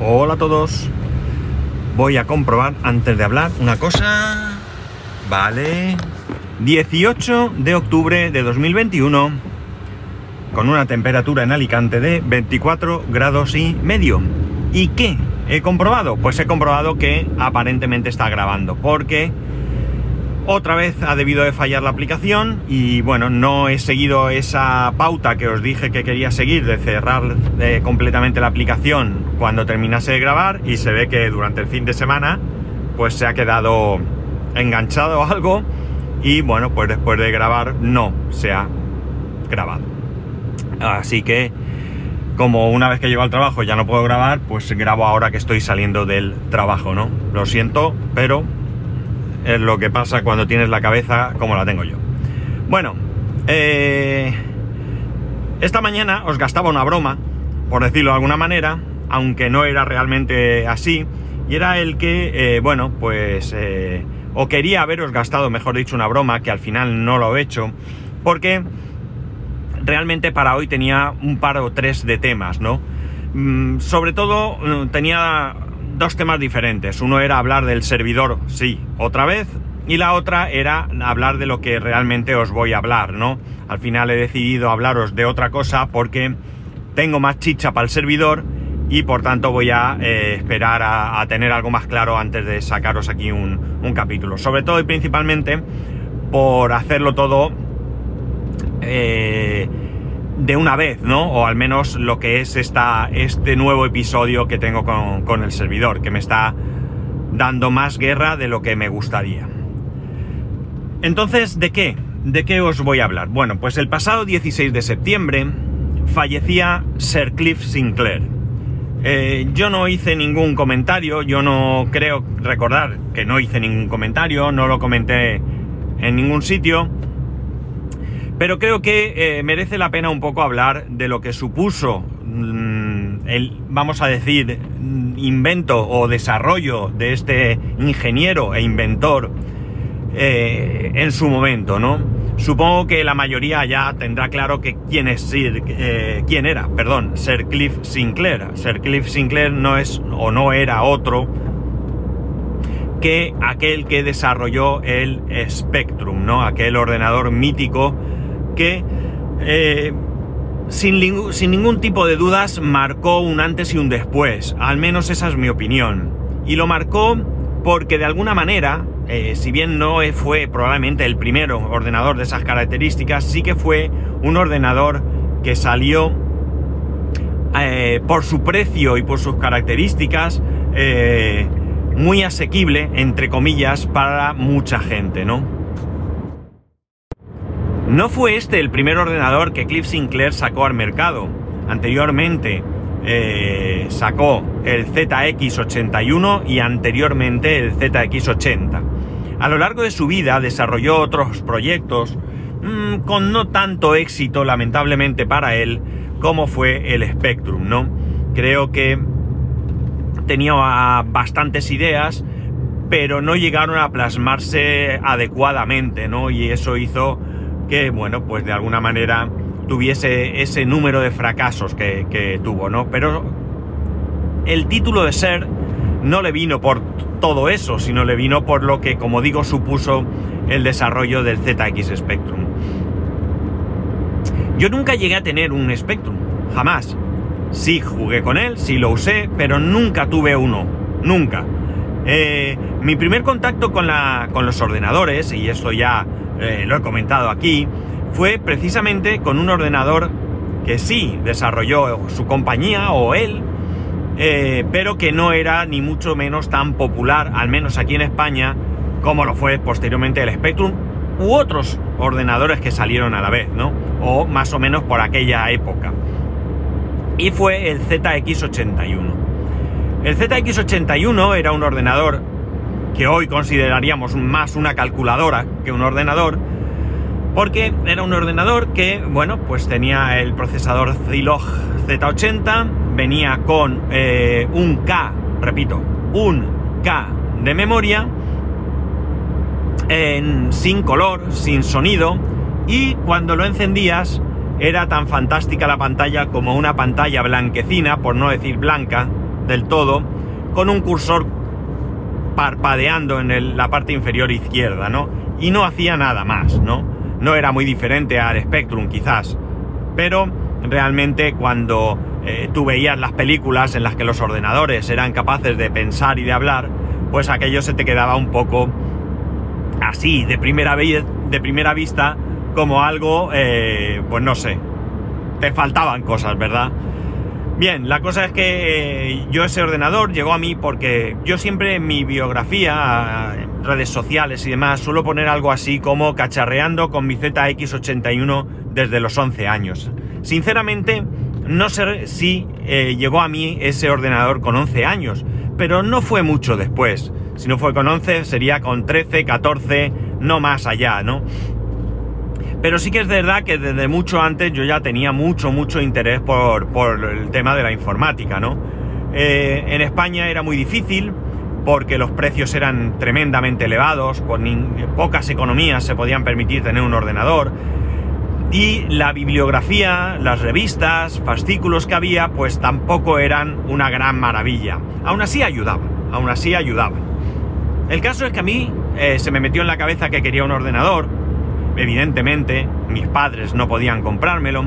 Hola a todos. Voy a comprobar antes de hablar una cosa. Vale. 18 de octubre de 2021. Con una temperatura en Alicante de 24 grados y medio. ¿Y qué? He comprobado. Pues he comprobado que aparentemente está grabando. Porque otra vez ha debido de fallar la aplicación y bueno, no he seguido esa pauta que os dije que quería seguir de cerrar eh, completamente la aplicación cuando terminase de grabar y se ve que durante el fin de semana pues se ha quedado enganchado algo y bueno, pues después de grabar no se ha grabado. Así que como una vez que llego al trabajo ya no puedo grabar, pues grabo ahora que estoy saliendo del trabajo, ¿no? Lo siento, pero es lo que pasa cuando tienes la cabeza como la tengo yo. Bueno, eh, esta mañana os gastaba una broma, por decirlo de alguna manera, aunque no era realmente así, y era el que, eh, bueno, pues, eh, o quería haberos gastado, mejor dicho, una broma, que al final no lo he hecho, porque realmente para hoy tenía un par o tres de temas, ¿no? Mm, sobre todo mm, tenía dos temas diferentes. Uno era hablar del servidor, sí, otra vez, y la otra era hablar de lo que realmente os voy a hablar, ¿no? Al final he decidido hablaros de otra cosa porque tengo más chicha para el servidor y por tanto voy a eh, esperar a, tener algo más claro antes de sacaros aquí un, un, capítulo. Sobre todo y principalmente por hacerlo todo eh, de una vez, ¿no? O al menos lo que es esta, este nuevo episodio que tengo con, con el servidor, que me está dando más guerra de lo que me gustaría. Entonces, ¿de qué? ¿De qué os voy a hablar? Bueno, pues el pasado 16 de septiembre fallecía Sir Cliff Sinclair. Eh, yo no hice ningún comentario, yo no creo recordar que no hice ningún comentario, no lo comenté en ningún sitio, pero creo que eh, merece la pena un poco hablar de lo que supuso mm, el, vamos a decir, invento o desarrollo de este ingeniero e inventor eh, en su momento, ¿no? Supongo que la mayoría ya tendrá claro que quién es eh, quién era, perdón, Sir Cliff Sinclair. Sir Cliff Sinclair no es o no era otro que aquel que desarrolló el Spectrum, ¿no? Aquel ordenador mítico que eh, sin, ningún tipo de dudas marcó un antes y un después, al menos esa es mi opinión. Y lo marcó porque de alguna manera, eh, si bien no fue probablemente el primero ordenador de esas características, sí que fue un ordenador que salió eh, por su precio y por sus características muy asequible, entre comillas, para mucha gente, ¿no? No fue este el primer ordenador que Cliff Sinclair sacó al mercado. Anteriormente eh, sacó el ZX81 y anteriormente el ZX80. A lo largo de su vida desarrolló otros proyectos mmm, con no tanto éxito, lamentablemente para él, como fue el Spectrum, ¿no? Creo que tenía bastantes ideas, pero no llegaron a plasmarse adecuadamente, ¿no? Y eso hizo que, bueno, pues de alguna manera tuviese ese número de fracasos que, tuvo, ¿no? Pero el título de ser no le vino por todo eso, sino le vino por lo que, como digo, supuso el desarrollo del ZX Spectrum. Yo nunca llegué a tener un Spectrum, jamás. Sí jugué con él, sí lo usé, pero nunca tuve uno, nunca. Eh, mi primer contacto con, la, con los ordenadores, y esto ya eh, lo he comentado aquí, fue precisamente con un ordenador que sí desarrolló su compañía o él, eh, pero que no era ni mucho menos tan popular, al menos aquí en España, como lo fue posteriormente el Spectrum u otros ordenadores que salieron a la vez, ¿no? O más o menos por aquella época. Y fue el ZX81. El ZX81 era un ordenador que hoy consideraríamos más una calculadora que un ordenador, porque era un ordenador que, bueno, pues tenía el procesador Zilog Z80, venía con eh, un K, repito, un K de memoria, en, sin color, sin sonido, y cuando lo encendías era tan fantástica la pantalla como una pantalla blanquecina, por no decir blanca, del todo, con un cursor parpadeando en la parte inferior izquierda, ¿no? Y no hacía nada más, ¿no? No era muy diferente al Spectrum quizás, pero realmente cuando eh, tú veías las películas en las que los ordenadores eran capaces de pensar y de hablar, pues aquello se te quedaba un poco así, de primera, de primera vista, como algo, eh, pues no sé, te faltaban cosas, ¿verdad? Bien, la cosa es que eh, yo ese ordenador llegó a mí porque yo siempre en mi biografía, en redes sociales y demás, suelo poner algo así como cacharreando con mi ZX81 desde los 11 años. Sinceramente, no sé si eh, llegó a mí ese ordenador con 11 años, pero no fue mucho después. Si no fue con 11, sería con 13, 14, no más allá, ¿no? Pero sí que es verdad que desde mucho antes yo ya tenía mucho, mucho interés por, el tema de la informática, ¿no? Eh, en España era muy difícil porque los precios eran tremendamente elevados, con pocas economías se podían permitir tener un ordenador. Y la bibliografía, las revistas, fascículos que había, pues tampoco eran una gran maravilla. Aún así ayudaban, aún así ayudaban. El caso es que a mí eh, se me metió en la cabeza que quería un ordenador, Evidentemente, mis padres no podían comprármelo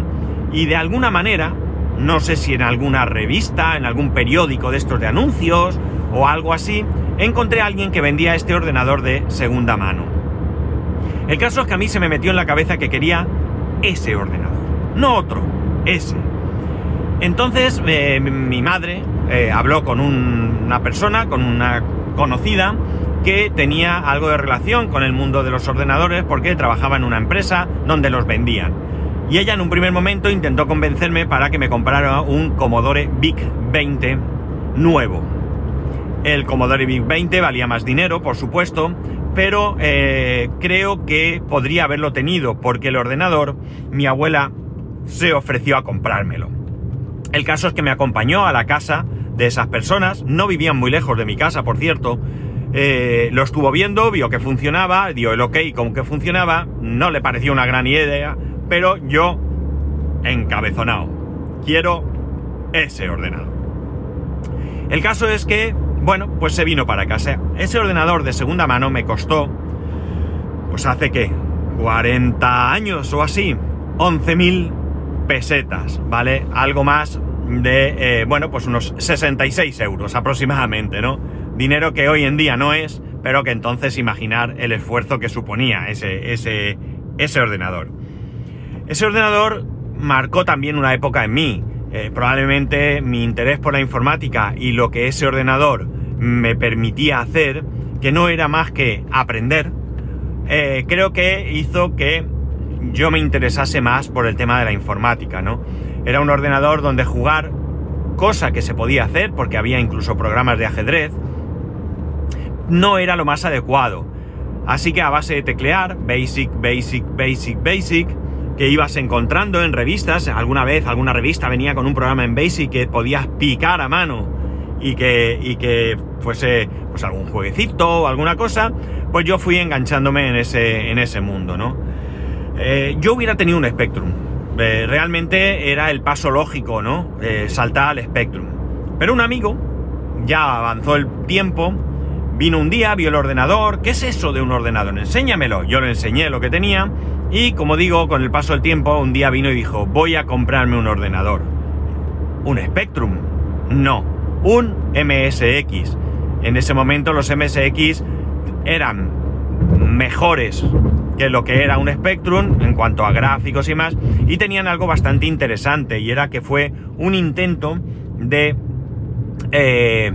y de alguna manera, no sé si en alguna revista, en algún periódico de estos de anuncios o algo así, encontré a alguien que vendía este ordenador de segunda mano. El caso es que a mí se me metió en la cabeza que quería ese ordenador, no otro, ese. Entonces eh, mi madre eh, habló con una persona, con una conocida, que tenía algo de relación con el mundo de los ordenadores porque trabajaba en una empresa donde los vendían. Y ella en un primer momento intentó convencerme para que me comprara un Commodore VIC 20 nuevo. El Commodore VIC 20 valía más dinero, por supuesto, pero eh, creo que podría haberlo tenido porque el ordenador, mi abuela se ofreció a comprármelo. El caso es que me acompañó a la casa de esas personas, no vivían muy lejos de mi casa, por cierto, eh, lo estuvo viendo, vio que funcionaba, dio el ok con que funcionaba, no le pareció una gran idea, pero yo, encabezonado, quiero ese ordenador. El caso es que, bueno, pues se vino para casa. Ese ordenador de segunda mano me costó, pues hace que, 40 años o así, 11.000 pesetas, ¿vale? Algo más de, eh, bueno, pues unos 66 euros aproximadamente, ¿no? Dinero que hoy en día no es, pero que entonces imaginar el esfuerzo que suponía ese, ese, ordenador. Ese ordenador marcó también una época en mí. Eh, probablemente mi interés por la informática y lo que ese ordenador me permitía hacer, que no era más que aprender, eh, creo que hizo que yo me interesase más por el tema de la informática, ¿no? Era un ordenador donde jugar, cosa que se podía hacer porque había incluso programas de ajedrez, no era lo más adecuado. Así que a base de teclear, basic, basic, basic, basic, que ibas encontrando en revistas, alguna vez alguna revista venía con un programa en basic que podías picar a mano y que, y que fuese pues algún jueguecito o alguna cosa, pues yo fui enganchándome en ese, en ese mundo, ¿no? Eh, yo hubiera tenido un Spectrum. Eh, realmente era el paso lógico, ¿no? Eh, saltar al Spectrum. Pero un amigo, ya avanzó el tiempo, Vino un día, vio el ordenador. ¿Qué es eso de un ordenador? Enséñamelo. Yo le enseñé lo que tenía. Y como digo, con el paso del tiempo, un día vino y dijo, voy a comprarme un ordenador. ¿Un Spectrum? No, un MSX. En ese momento los MSX eran mejores que lo que era un Spectrum en cuanto a gráficos y más, y tenían algo bastante interesante, y era que fue un intento de eh,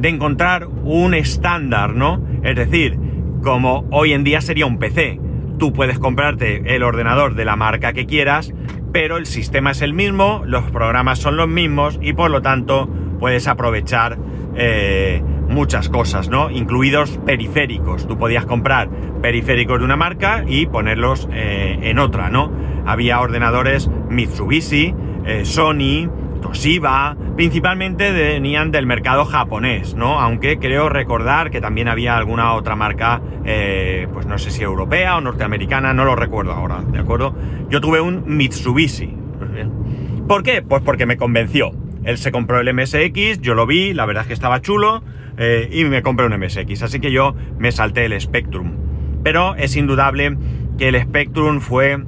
de encontrar un estándar, ¿no? Es decir, como hoy en día sería un PC. Tú puedes comprarte el ordenador de la marca que quieras, pero el sistema es el mismo, los programas son los mismos y por lo tanto puedes aprovechar eh, muchas cosas, ¿no? Incluidos periféricos. Tú podías comprar periféricos de una marca y ponerlos eh, en otra, ¿no? Había ordenadores Mitsubishi, eh, Sony, Toshiba, principalmente venían del mercado japonés, ¿no? Aunque creo recordar que también había alguna otra marca, eh, pues no sé si europea o norteamericana, no lo recuerdo ahora, ¿de acuerdo? Yo tuve un Mitsubishi. ¿Por qué? Pues porque me convenció. Él se compró el MSX, yo lo vi, la verdad es que estaba chulo eh, y me compré un MSX, así que yo me salté el Spectrum. Pero es indudable que el Spectrum fue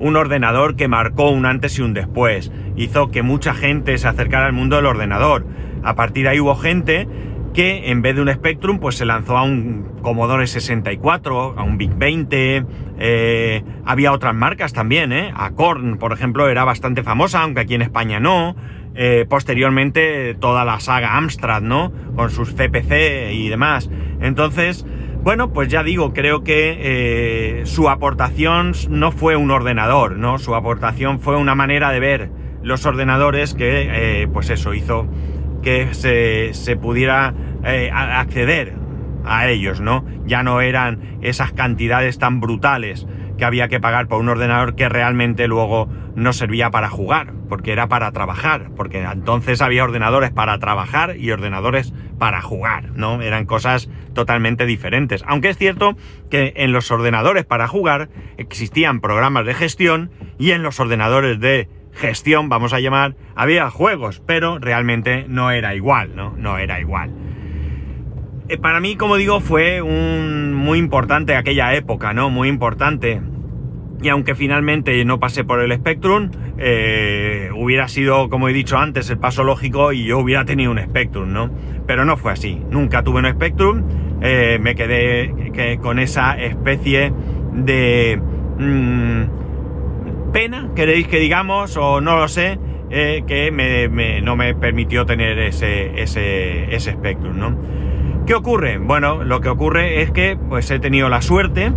un ordenador que marcó un antes y un después. Hizo que mucha gente se acercara al mundo del ordenador. A partir de ahí hubo gente que en vez de un Spectrum pues se lanzó a un Commodore 64, a un Big 20, eh, había otras marcas también, ¿eh? Acorn, por ejemplo, era bastante famosa, aunque aquí en España no. Eh, posteriormente toda la saga Amstrad, ¿no? Con sus CPC y demás. Entonces, bueno, pues ya digo, creo que eh, su aportación no fue un ordenador, ¿no? Su aportación fue una manera de ver los ordenadores que, pues eso, hizo que se, pudiera eh, acceder a ellos, ¿no? Ya no eran esas cantidades tan brutales que había que pagar por un ordenador que realmente luego no servía para jugar, porque era para trabajar, porque entonces había ordenadores para trabajar y ordenadores para jugar, ¿no? Eran cosas totalmente diferentes. Aunque es cierto que en los ordenadores para jugar existían programas de gestión y en los ordenadores de gestión, vamos a llamar, había juegos, pero realmente no era igual, ¿no? No era igual. Eh, para mí, como digo, fue muy importante aquella época, ¿no? Muy importante. Y aunque finalmente no pasé por el Spectrum, eh, hubiera sido, como he dicho antes, el paso lógico y yo hubiera tenido un Spectrum, ¿no? Pero no fue así. Nunca tuve un Spectrum. Eh, me quedé con esa especie de... Mm, pena, queréis que digamos, o no lo sé, eh, que no me permitió tener ese Spectrum, ¿no? ¿Qué ocurre? Bueno, lo que ocurre es que pues he tenido la suerte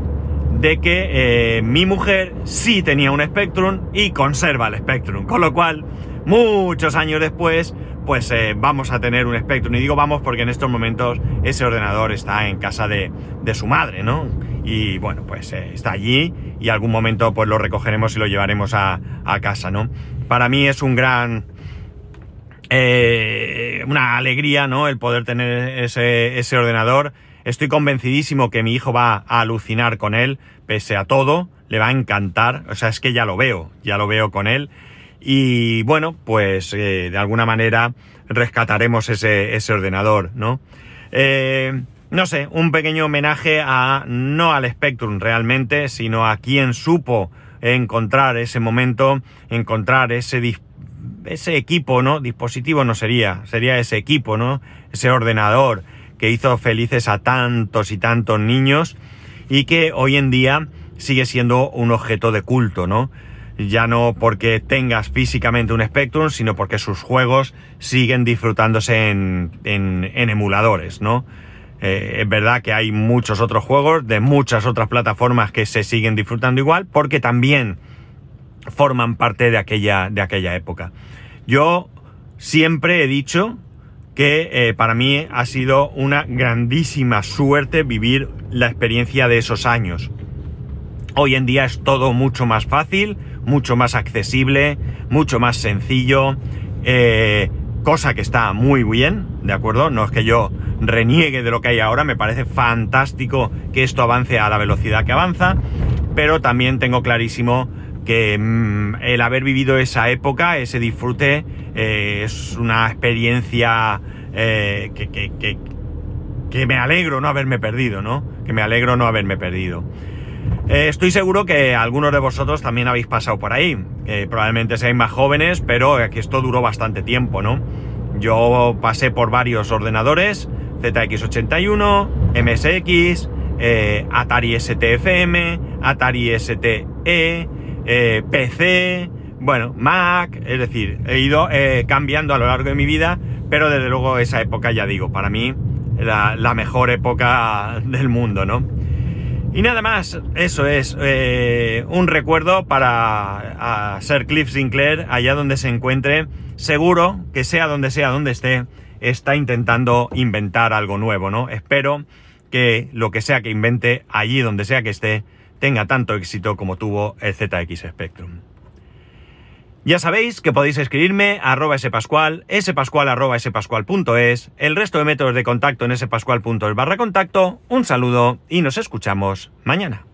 de que eh, mi mujer sí tenía un Spectrum y conserva el Spectrum, con lo cual, muchos años después, pues eh, vamos a tener un Spectrum. Y digo vamos porque en estos momentos ese ordenador está en casa de, de su madre, ¿no? Y bueno, pues está allí y algún momento pues lo recogeremos y lo llevaremos a, casa, ¿no? Para mí es un gran... Eh, una alegría, ¿no? El poder tener ese, ordenador. Estoy convencidísimo que mi hijo va a alucinar con él, pese a todo, le va a encantar. O sea, es que ya lo veo, ya lo veo con él. Y bueno, pues eh, de alguna manera rescataremos ese, ordenador, ¿no? Eh, no sé, un pequeño homenaje a, no al Spectrum realmente, sino a quien supo encontrar ese momento, encontrar ese, ese equipo, ¿no? Dispositivo no sería, sería ese equipo, ¿no? Ese ordenador que hizo felices a tantos y tantos niños y que hoy en día sigue siendo un objeto de culto, ¿no? Ya no porque tengas físicamente un Spectrum, sino porque sus juegos siguen disfrutándose en, en, en emuladores, ¿no? Eh, es verdad que hay muchos otros juegos de muchas otras plataformas que se siguen disfrutando igual porque también forman parte de aquella, de aquella época. Yo siempre he dicho que eh, para mí ha sido una grandísima suerte vivir la experiencia de esos años. Hoy en día es todo mucho más fácil, mucho más accesible, mucho más sencillo. Eh, cosa que está muy bien, ¿de acuerdo? No es que yo reniegue de lo que hay ahora, me parece fantástico que esto avance a la velocidad que avanza, pero también tengo clarísimo que mm, el haber vivido esa época, ese disfrute, eh, es una experiencia eh, que, que, que, me alegro no haberme perdido, ¿no? Que me alegro no haberme perdido. Eh, estoy seguro que algunos de vosotros también habéis pasado por ahí. probablemente seáis más jóvenes, pero esto duró bastante tiempo, ¿no? Yo pasé por varios ordenadores, ZX81, MSX, Atari STFM, Atari STE, eh, PC, bueno, Mac, es decir, he ido eh, cambiando a lo largo de mi vida, pero desde luego esa época, ya digo, para mí la, mejor época del mundo, ¿no? Y nada más, eso es un recuerdo para Sir Cliff Sinclair, allá donde se encuentre, seguro que sea donde sea donde esté, está intentando inventar algo nuevo, ¿no? Espero que lo que sea que invente allí donde sea que esté tenga tanto éxito como tuvo el ZX Spectrum. Ya sabéis que podéis escribirme a arroba spascual, spascual arroba spascual.es, el resto de métodos de contacto en spascual.es barra contacto, un saludo y nos escuchamos mañana.